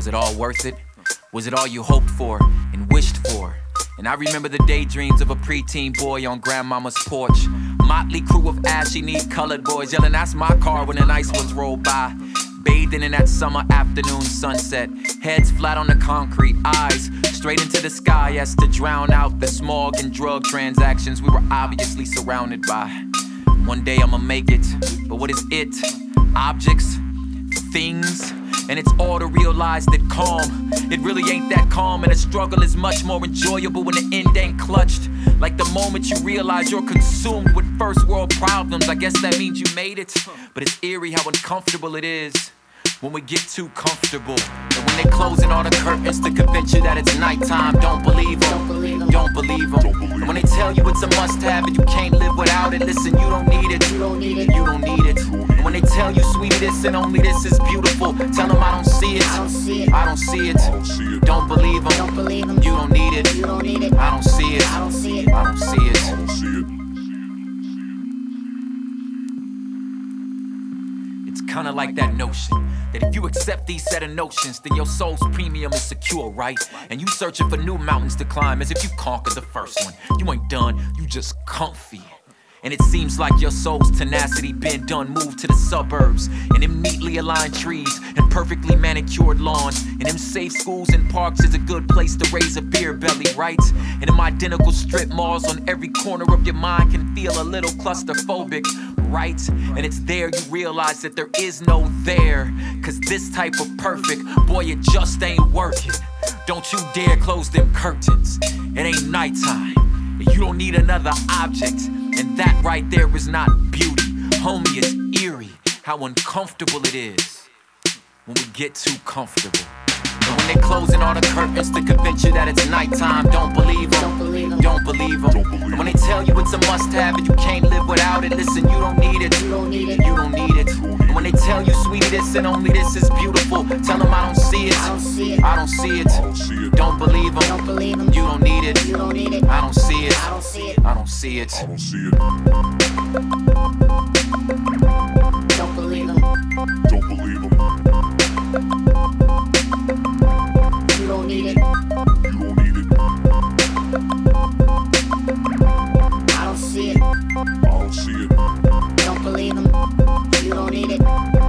Was it all worth it? Was it all you hoped for and wished for? And I remember the daydreams of a preteen boy on grandmama's porch. Motley crew of ashy need colored boys yelling, That's my car when the nice ones roll by. Bathing in that summer afternoon sunset. Heads flat on the concrete, eyes straight into the sky as to drown out the smog and drug transactions we were obviously surrounded by. One day I'ma make it, but what is it? Objects? Things? And it's all to realize that calm, it really ain't that calm. And the struggle is much more enjoyable when the end ain't clutched. Like the moment you realize you're consumed with first world problems, I guess that means you made it. But it's eerie how uncomfortable it is when we get too comfortable. And when they closing all the curtains to convince you that it's nighttime, don't believe them. Don't believe them. And when they tell you it's a must have and you can't live without it, listen, you don't need it. You don't need it. You don't need it. And when they tell you sweetie this and only this is beautiful, tell them I don't see it. I don't see it. I don't see it. Don't believe them. Don't believe them. You don't need it. You don't need it. I don't see it. I don't see it. I don't see it. Kinda like that notion that if you accept these set of notions, then your soul's premium is secure, right? And you searching for new mountains to climb as if you conquered the first one. You ain't done, you just comfy. And it seems like your soul's tenacity been done moved to the suburbs. And them neatly aligned trees and perfectly manicured lawns. And them safe schools and parks is a good place to raise a beer belly, right? And them identical strip malls on every corner of your mind can feel a little claustrophobic, right. And it's there you realize that there is no there. Cause this type of perfect, boy, it just ain't working. Don't you dare close them curtains. It ain't nighttime. You don't need another object. And that right there is not beauty. Homie, it's eerie how uncomfortable it is when we get too comfortable. And they're closing all the curtains to convince you that it's nighttime, don't believe them. Don't believe them. And when they tell you it's a must have and you can't live without it, listen, you don't need it. You don't need it. You don't need it. And when they tell you sweetie this and only this is beautiful, tell them I don't see it. I don't see it. I don't see it. Don't believe them. Don't believe them. You don't need it. You don't need it. I don't see it. I don't see it. I don't see it. I don't see it. Don't believe them. Don't believe them. You don't need it. You don't need it. I don't see it. I don't see it. Don't believe him. You don't need it.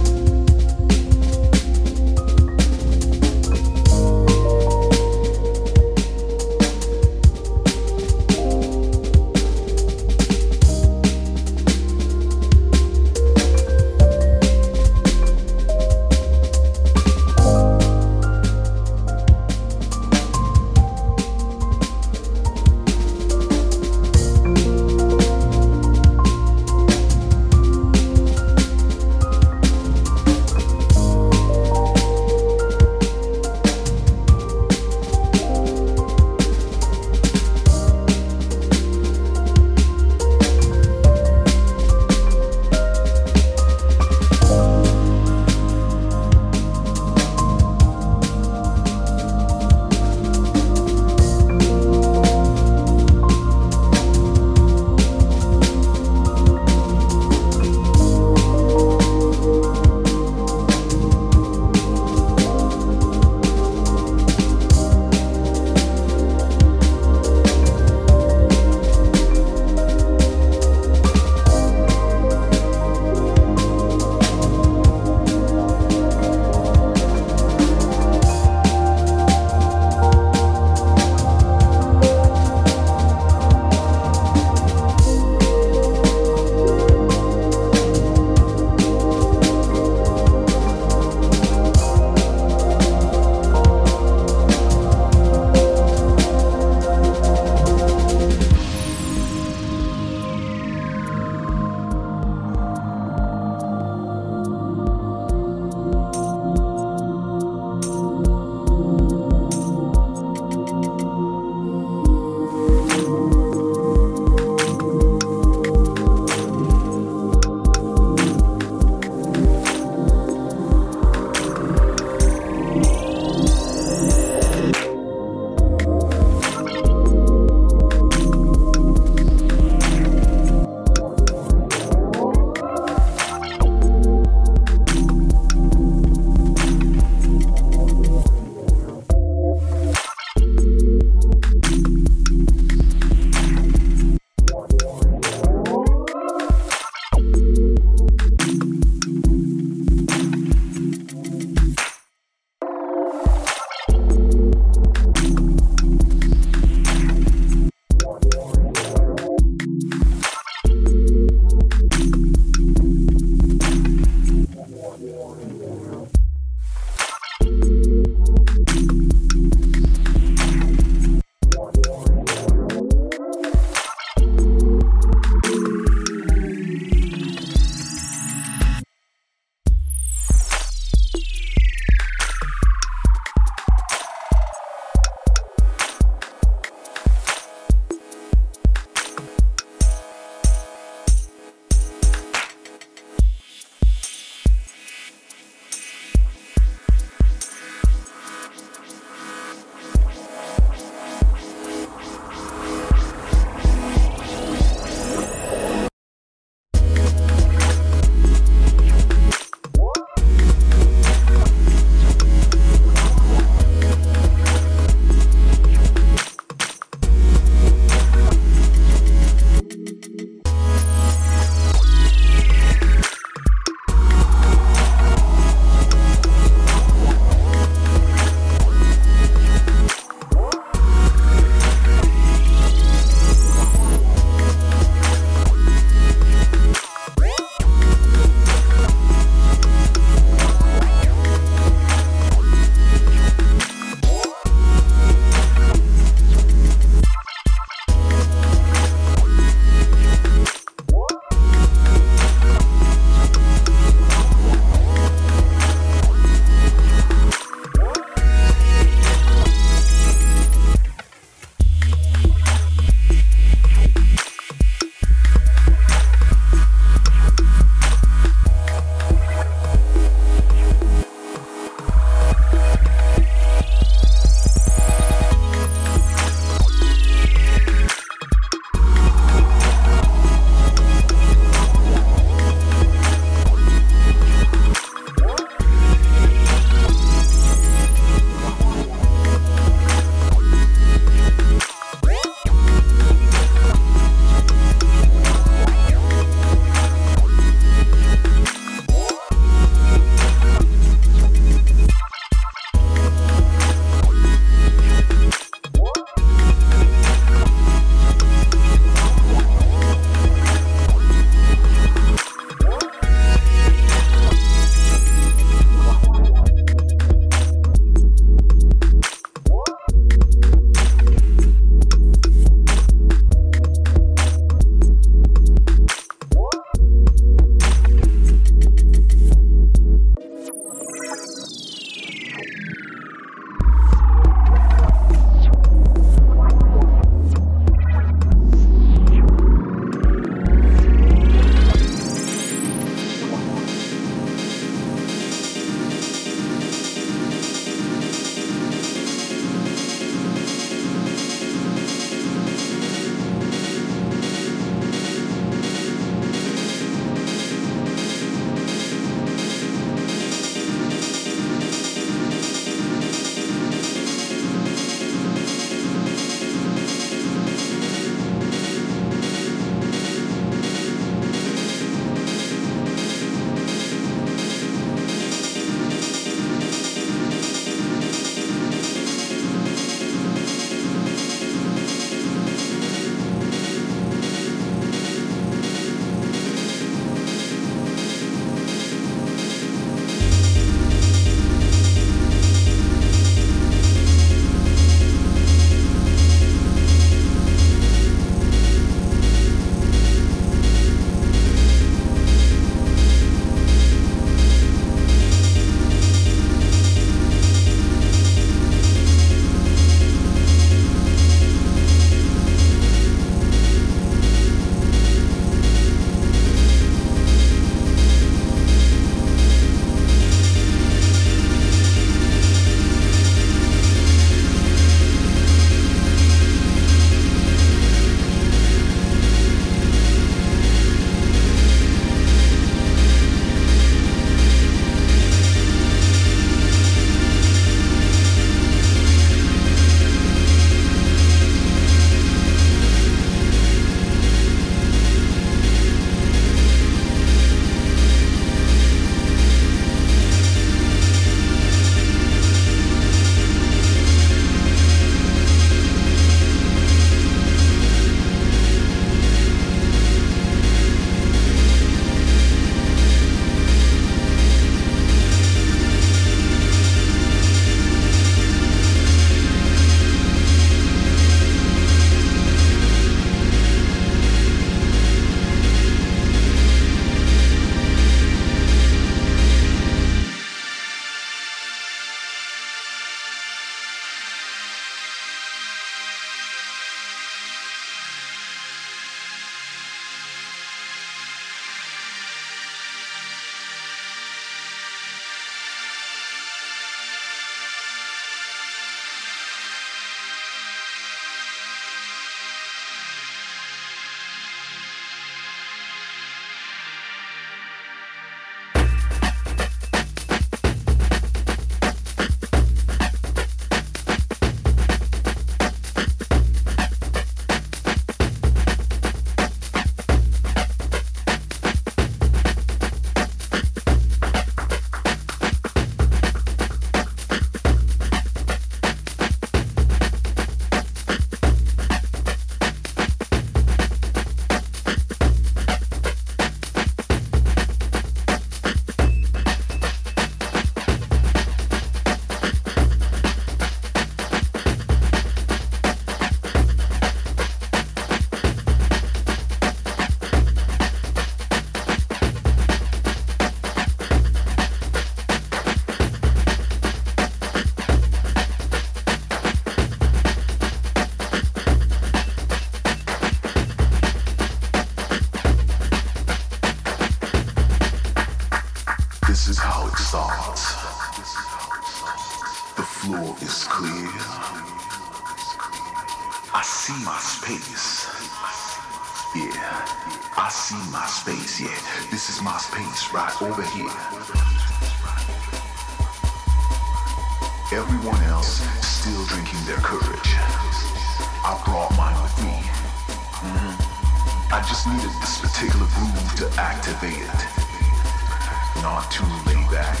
to activate, it, not to lay back,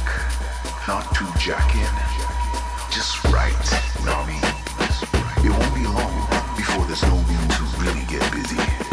not to jack in, just right, Nami. It won't be long before there's no room to really get busy.